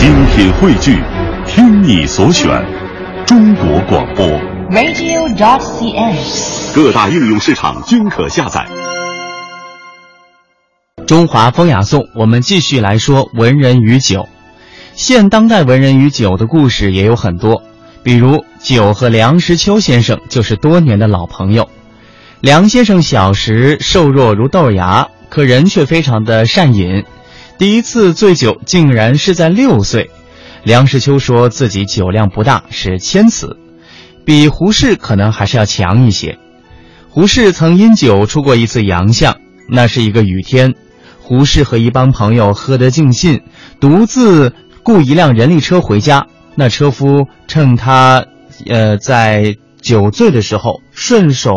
精品汇聚，听你所选，中国广播。radio.dot.cn，。各大应用市场均可下载。中华风雅颂，我们继续来说文人与酒。现当代文人与酒的故事也有很多，比如酒和梁实秋先生就是多年的老朋友。梁先生小时瘦弱如豆芽，可人却非常的善饮。第一次醉酒竟然是在六岁。梁实秋说自己酒量不大，是谦辞，比胡适可能还是要强一些。胡适曾因酒出过一次洋相，那是一个雨天，胡适和一帮朋友喝得尽兴，独自雇一辆人力车回家。那车夫趁他，呃，在酒醉的时候，顺手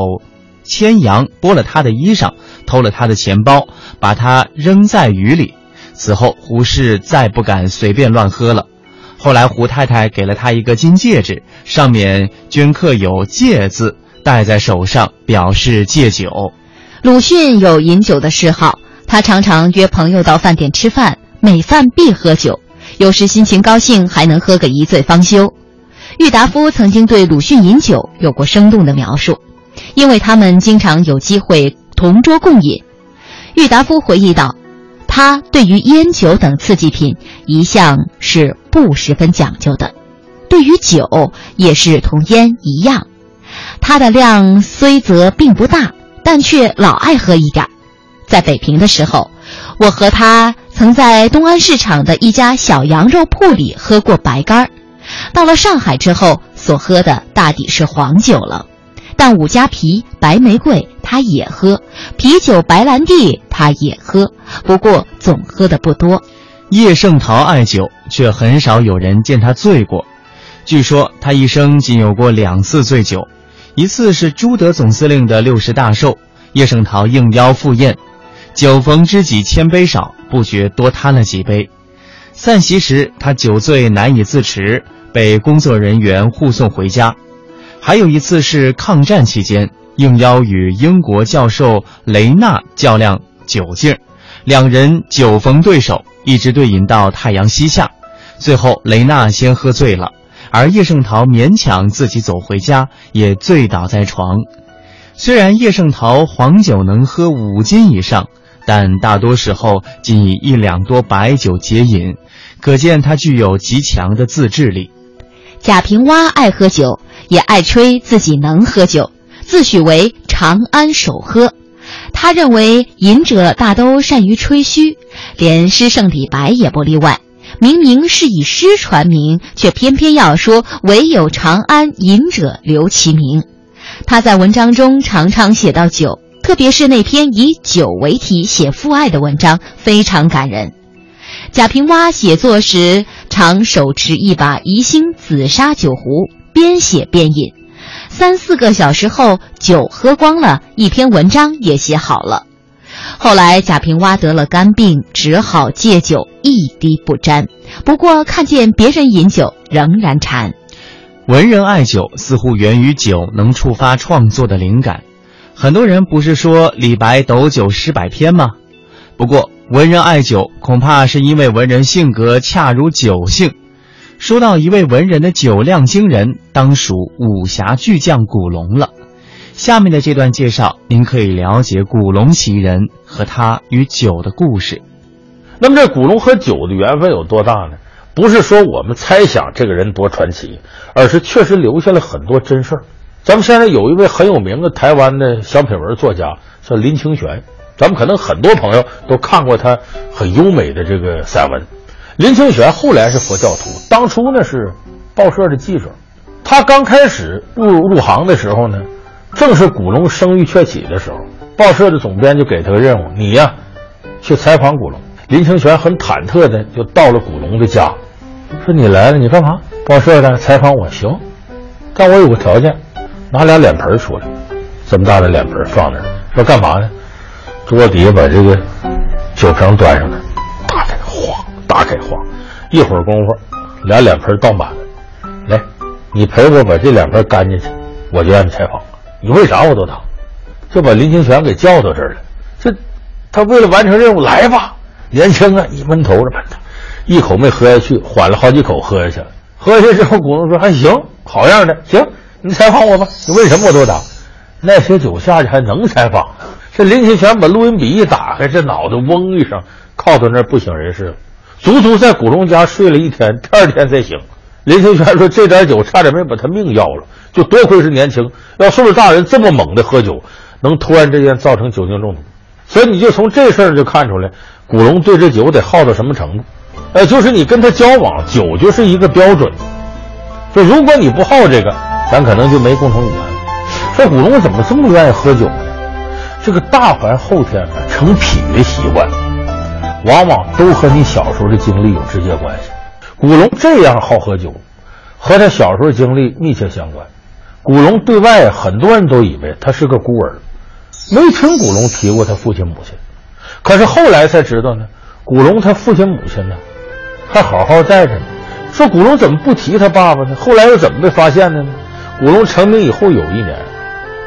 牵羊剥了他的衣裳，偷了他的钱包，把他扔在雨里。此后，胡适再不敢随便乱喝了。后来，胡太太给了他一个金戒指，上面镌刻有“戒”字，戴在手上表示戒酒。鲁迅有饮酒的嗜好，他常常约朋友到饭店吃饭，每饭必喝酒，有时心情高兴还能喝个一醉方休。郁达夫曾经对鲁迅饮酒有过生动的描述，因为他们经常有机会同桌共饮。郁达夫回忆道。他对于烟酒等刺激品一向是不十分讲究的，对于酒也是同烟一样，他的量虽则并不大，但却老爱喝一点。在北平的时候，我和他曾在东安市场的一家小羊肉铺里喝过白干到了上海之后，所喝的大抵是黄酒了。但五加皮、白玫瑰他也喝，啤酒、白兰地他也喝，不过总喝的不多。叶圣陶爱酒，却很少有人见他醉过。据说他一生仅有过两次醉酒，一次是朱德总司令的六十大寿，叶圣陶应邀赴宴，酒逢知己千杯少，不觉多贪了几杯。散席时，他酒醉难以自持，被工作人员护送回家。还有一次是抗战期间，应邀与英国教授雷纳较量酒劲儿，两人酒逢对手，一直对饮到太阳西下。最后雷纳先喝醉了，而叶圣陶勉强自己走回家，也醉倒在床。虽然叶圣陶黄酒能喝五斤以上，但大多时候仅以一两多白酒解饮，可见他具有极强的自制力。贾平凹爱喝酒。也爱吹自己能喝酒，自诩为长安首喝。他认为饮者大都善于吹嘘，连诗圣李白也不例外。明明是以诗传名，却偏偏要说唯有长安饮者留其名。他在文章中常常写到酒，特别是那篇以酒为题写父爱的文章，非常感人。贾平凹写作时常手持一把宜兴紫砂酒壶。边写边饮，三四个小时后，酒喝光了，一篇文章也写好了。后来贾平凹得了肝病，只好戒酒，一滴不沾。不过看见别人饮酒，仍然馋。文人爱酒，似乎源于酒能触发创作的灵感。很多人不是说李白斗酒诗百篇吗？不过文人爱酒，恐怕是因为文人性格恰如酒性。说到一位文人的酒量惊人，当属武侠巨匠古龙了。下面的这段介绍，您可以了解古龙其人和他与酒的故事。那么这古龙和酒的缘分有多大呢？不是说我们猜想这个人多传奇，而是确实留下了很多真事儿。咱们现在有一位很有名的台湾的小品文作家，叫林清玄。咱们可能很多朋友都看过他很优美的这个散文。林清玄后来是佛教徒，当初呢是报社的记者。他刚开始入入行的时候呢，正是古龙声誉鹊起的时候。报社的总编就给他个任务：你呀，去采访古龙。林清玄很忐忑的就到了古龙的家，说：“你来了，你干嘛？报社的采访我行，但我有个条件，拿俩脸盆出来，这么大的脸盆放那儿。说干嘛呢？桌底下把这个酒瓶端上来，”打开晃，一会儿功夫，俩脸盆倒满了。来，你陪我把这两盆干进去，我就让你采访。你为啥我都当，就把林清泉给叫到这儿了。这他为了完成任务，来吧，年轻啊，一闷头着，一口没喝下去，缓了好几口喝下去了。喝下去之后，古龙说还行，好样的，行，你采访我吧，你问什么我都答。那些酒下去还能采访？这林清泉把录音笔一打开，这脑袋嗡一声，靠到那儿不省人事了。足足在古龙家睡了一天，第二天才醒。林清玄说：“这点酒差点没把他命要了，就多亏是年轻。要岁数大人这么猛的喝酒，能突然之间造成酒精中毒。所以你就从这事儿就看出来，古龙对这酒得好到什么程度。呃，就是你跟他交往，酒就是一个标准。说如果你不好这个，咱可能就没共同语言。说古龙怎么这么愿意喝酒呢？这个大凡后天成癖的习惯，往往都和你小时候的经历有直接关系。”古龙这样好喝酒，和他小时候经历密切相关。古龙对外很多人都以为他是个孤儿，没听古龙提过他父亲母亲。可是后来才知道呢，古龙他父亲母亲呢，还好好在着呢。说古龙怎么不提他爸爸呢？后来又怎么被发现的呢？古龙成名以后有一年，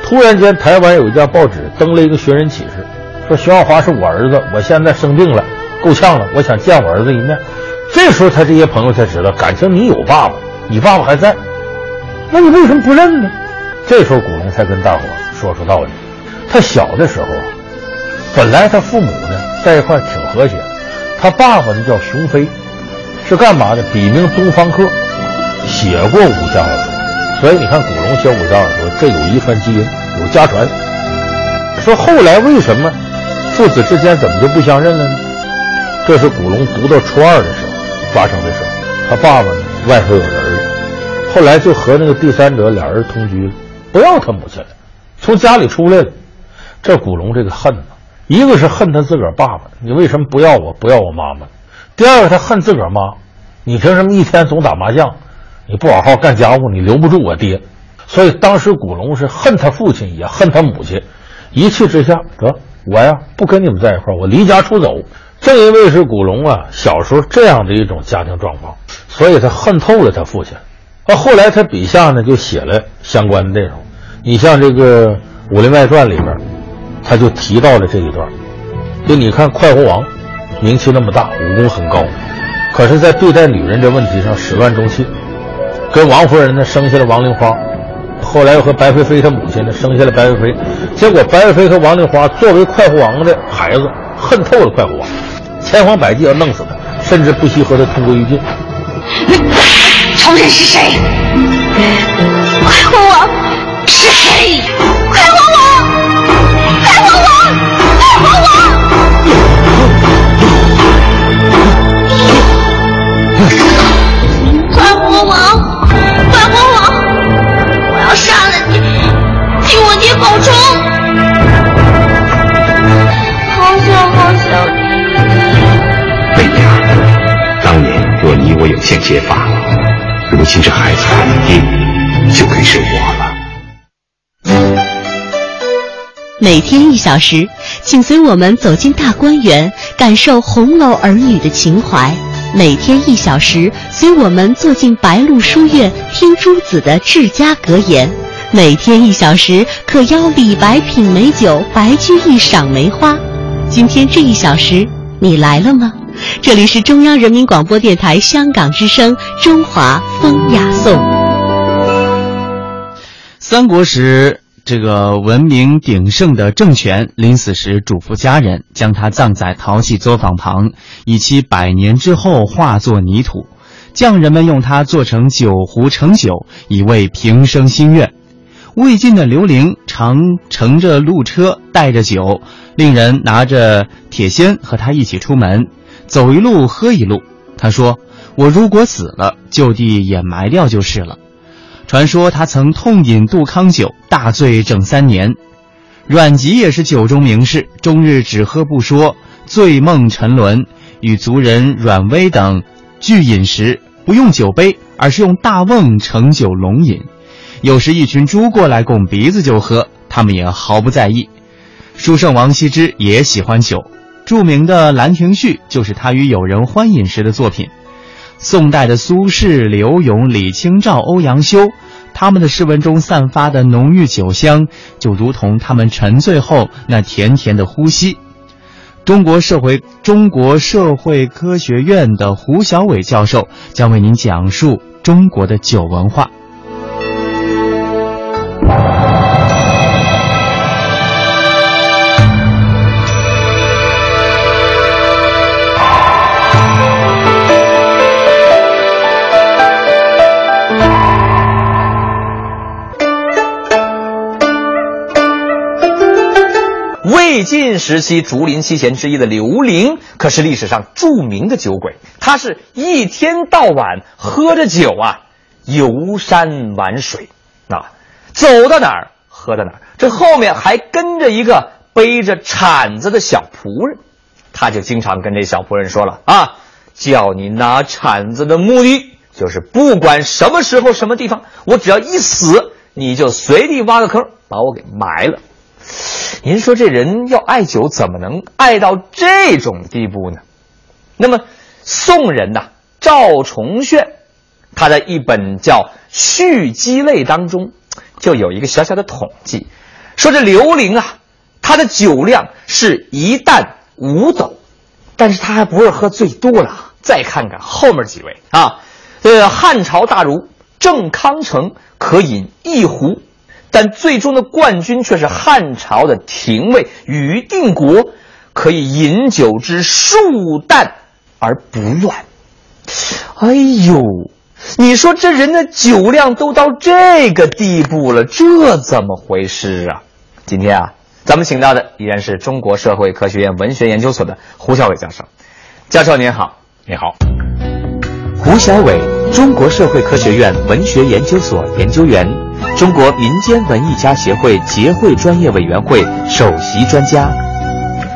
突然间台湾有一家报纸登了一个寻人启事，说徐耀华是我儿子，我现在生病了，够呛了，我想见我儿子一面。这时候，他这些朋友才知道，感情你有爸爸，你爸爸还在，那你为什么不认呢？这时候，古龙才跟大伙说出道理。他小的时候，本来他父母呢在一块挺和谐，他爸爸呢叫熊飞，是干嘛的？笔名东方克，写过武侠小说，所以你看，古龙写武侠小说，这有遗传基因，有家传。说后来为什么父子之间怎么就不相认了呢？这是古龙读到初二的时候。发生的事，他爸爸呢外头有人了，后来就和那个第三者俩人同居了，不要他母亲了，从家里出来了。这古龙这个恨呢，一个是恨他自个儿爸爸，你为什么不要我，不要我妈妈？第二个他恨自个儿妈，你凭什么一天总打麻将，你不好好干家务，你留不住我爹。所以当时古龙是恨他父亲，也恨他母亲，一气之下，得我呀不跟你们在一块，我离家出走。正因为是古龙啊，小时候这样的一种家庭状况，所以他恨透了他父亲。啊后来他笔下呢，就写了相关的内容。你像这个《武林外传》里边，他就提到了这一段。就你看快活王，名气那么大，武功很高，可是，在对待女人这问题上始乱终弃，跟王夫人呢生下了王玲花，后来又和白飞飞他母亲呢生下了白飞飞，结果白飞飞和王玲花作为快活王的孩子，恨透了快活王。千方百计要弄死他，甚至不惜和他同归于尽。仇人是谁？快问我是谁？我有幸结发，如今这孩子肯定就该是我了。每天一小时，请随我们走进大观园，感受红楼儿女的情怀；每天一小时，随我们坐进白鹿书院，听朱子的治家格言；每天一小时，可邀李白品美酒，白居易赏梅花。今天这一小时，你来了吗？这里是中央人民广播电台香港之声《中华风雅颂》。三国时，这个文明鼎盛的政权临死时嘱咐家人，将他葬在陶器作坊旁，以期百年之后化作泥土。匠人们用它做成酒壶盛酒，以慰平生心愿。魏晋的刘伶常乘着路车，带着酒，令人拿着铁锨和他一起出门。走一路喝一路，他说：“我如果死了，就地掩埋掉就是了。”传说他曾痛饮杜康酒，大醉整三年。阮籍也是酒中名士，终日只喝不说，醉梦沉沦。与族人阮威等聚饮时，不用酒杯，而是用大瓮盛酒龙饮。有时一群猪过来拱鼻子就喝，他们也毫不在意。书圣王羲之也喜欢酒。著名的《兰亭序》就是他与友人欢饮时的作品。宋代的苏轼、柳永、李清照、欧阳修，他们的诗文中散发的浓郁酒香，就如同他们沉醉后那甜甜的呼吸。中国社会中国社会科学院的胡小伟教授将为您讲述中国的酒文化。魏晋时期竹林七贤之一的刘伶，可是历史上著名的酒鬼。他是一天到晚喝着酒啊，游山玩水，啊，走到哪儿喝到哪儿。这后面还跟着一个背着铲子的小仆人，他就经常跟这小仆人说了啊，叫你拿铲子的目的就是不管什么时候什么地方，我只要一死，你就随地挖个坑把我给埋了。您说这人要爱酒，怎么能爱到这种地步呢？那么宋人呐，赵崇炫，他在一本叫《续鸡类》当中，就有一个小小的统计，说这刘伶啊，他的酒量是一担五斗，但是他还不是喝最多了。再看看后面几位啊，呃，汉朝大儒郑康成可饮一壶。但最终的冠军却是汉朝的廷尉于定国，可以饮酒之数担而不乱。哎呦，你说这人的酒量都到这个地步了，这怎么回事啊？今天啊，咱们请到的依然是中国社会科学院文学研究所的胡小伟教授。教授您好，你好，胡小伟，中国社会科学院文学研究所研究员。中国民间文艺家协会结会专业委员会首席专家，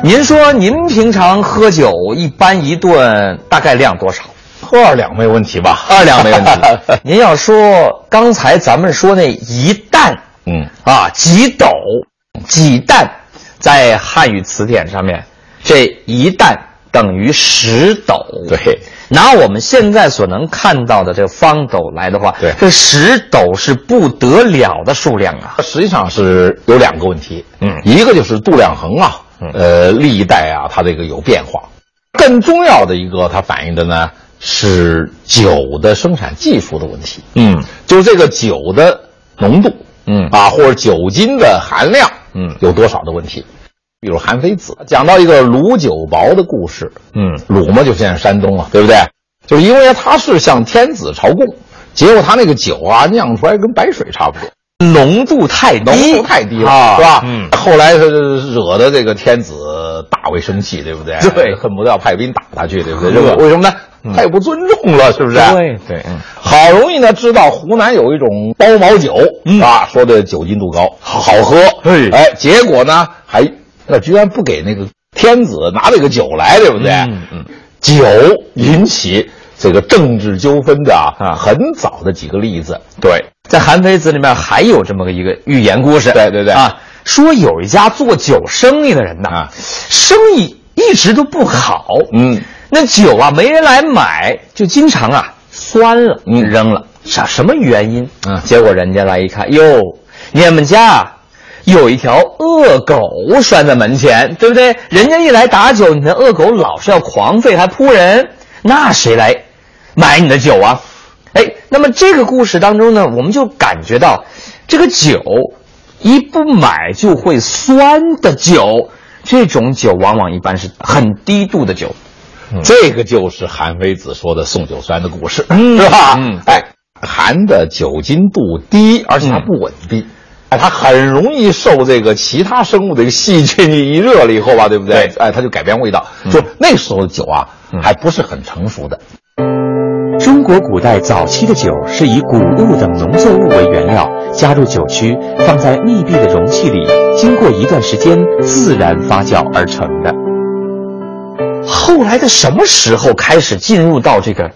您说您平常喝酒一般一顿大概量多少？喝二两没问题吧？二两没问题。您要说刚才咱们说那一担，嗯啊几斗几担，在汉语词典上面，这一担等于十斗。对。拿我们现在所能看到的这个方斗来的话，对，这十斗是不得了的数量啊！实际上是有两个问题，嗯，一个就是度量衡啊，呃，历代啊，它这个有变化。更重要的一个，它反映的呢是酒的生产技术的问题，嗯，就是这个酒的浓度，嗯啊，或者酒精的含量，嗯，有多少的问题。比如韩非子讲到一个鲁酒薄的故事，嗯，鲁嘛就现在山东啊，对不对？就是因为他是向天子朝贡，结果他那个酒啊酿出来跟白水差不多，浓度太低，浓度太低了，啊、是吧？嗯，后来他惹得这个天子大为生气，对不对？对，恨不得要派兵打他去，对不对？为什么呢？太不尊重了，是不是？对对，嗯，好容易呢知道湖南有一种包毛酒，啊，说的酒精度高，好喝，哎，结果呢还。那居然不给那个天子拿这个酒来，对不对？嗯嗯，酒引起这个政治纠纷的啊，很早的几个例子。对，在《韩非子》里面还有这么个一个寓言故事。对对对啊，说有一家做酒生意的人呐，啊，生意一直都不好。嗯，那酒啊没人来买，就经常啊酸了，嗯，扔了。啥什么原因？嗯，结果人家来一看，哟，你们家。有一条恶狗拴在门前，对不对？人家一来打酒，你那恶狗老是要狂吠，还扑人，那谁来买你的酒啊？哎，那么这个故事当中呢，我们就感觉到，这个酒一不买就会酸的酒，这种酒往往一般是很低度的酒。嗯、这个就是韩非子说的送酒酸的故事，嗯、是吧？嗯，哎，含的酒精度低，而且它不稳定。哎，它很容易受这个其他生物的一个细菌一热了以后吧，对不对？对哎，它就改变味道。嗯、就那时候的酒啊，嗯、还不是很成熟的。中国古代早期的酒是以谷物等农作物为原料，加入酒曲，放在密闭的容器里，经过一段时间自然发酵而成的。后来的什么时候开始进入到这个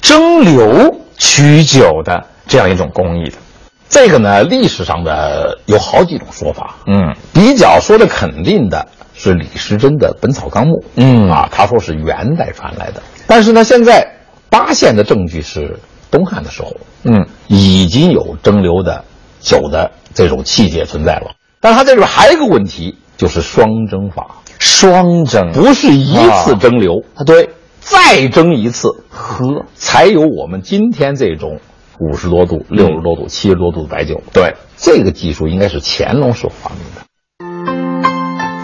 蒸馏曲酒的这样一种工艺的？这个呢，历史上的有好几种说法。嗯，比较说的肯定的是李时珍的《本草纲目》。嗯啊，他说是元代传来的。但是呢，现在发现的证据是东汉的时候，嗯，已经有蒸馏的酒的这种器械存在了。但是它这里边还有一个问题，就是双蒸法。双蒸不是一次蒸馏，啊，对，再蒸一次，喝才有我们今天这种五十多度、六十多度、七十多度的白酒。对，这个技术应该是乾隆时候发明的。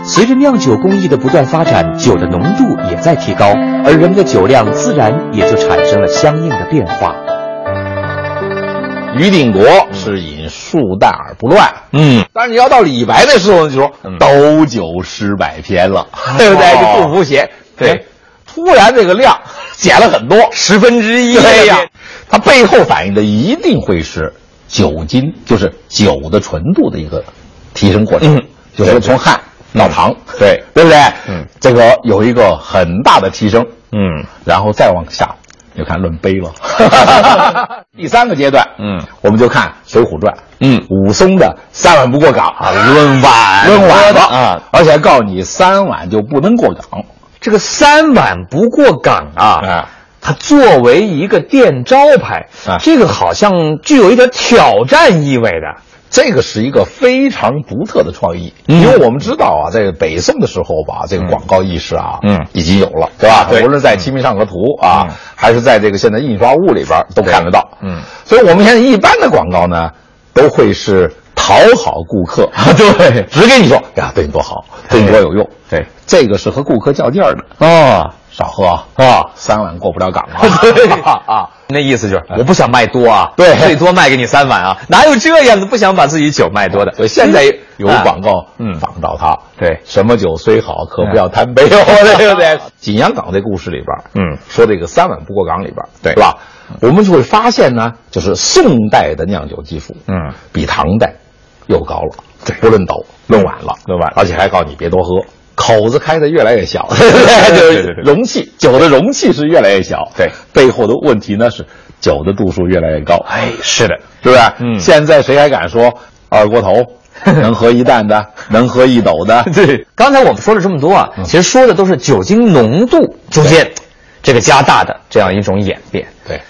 随着酿酒工艺的不断发展，酒的浓度也在提高，而人们的酒量自然也就产生了相应的变化。于定国是饮数弹而不乱，嗯，但是你要到李白的时候，就说嗯。斗酒诗百篇了，对不对？哦这杜甫写，对。哎，突然这个量减了很多，十分之一对呀呀，它背后反映的一定会是酒精，就是酒的纯度的一个提升过程，嗯。就是从汉到唐，对。对不对？嗯，这个有一个很大的提升，嗯，然后再往下就看论杯了。第三个阶段，嗯，我们就看《水浒传》，嗯。武松的三碗不过岗啊，论碗论碗的啊，而且还告诉你三碗就不能过岗，这个三碗不过岗啊，啊，它作为一个店招牌，啊。这个好像具有一点挑战意味的。这个是一个非常独特的创意，嗯。因为我们知道啊，在北宋的时候吧，这个广告意识啊，嗯。已经有了，对吧？对。无论在《清明上河图》啊，嗯。还是在这个现在印刷物里边都看得到，嗯，所以我们现在一般的广告呢，都会是讨好顾客，对，只跟你说呀，对你多好，对。你多有用，对，这个是和顾客较劲儿的，啊，少喝啊，啊，三碗过不了岗啊，对。啊。那意思就是我不想卖多啊，对。最多卖给你三碗啊，哪有这样的不想把自己酒卖多的？所以现在有啊广告，嗯。仿照它，对。什么酒虽好，可不要贪杯哦，对不对？景阳冈这故事里边，嗯。说这个三碗不过岗里边，对。是吧？我们就会发现呢，就是宋代的酿酒技术，嗯，比唐代又高了，对，不论斗，论碗了，论碗而且还告诉你别多喝。口子开的越来越小，就是对对容器酒的容器是越来越小，对，背后的问题呢是酒的度数越来越高，哎，是的，是不是？嗯。现在谁还敢说二锅头？能喝一担的，能喝一斗的？对，刚才我们说了这么多啊，其实说的都是酒精浓度逐渐这个加大的这样一种演变。对，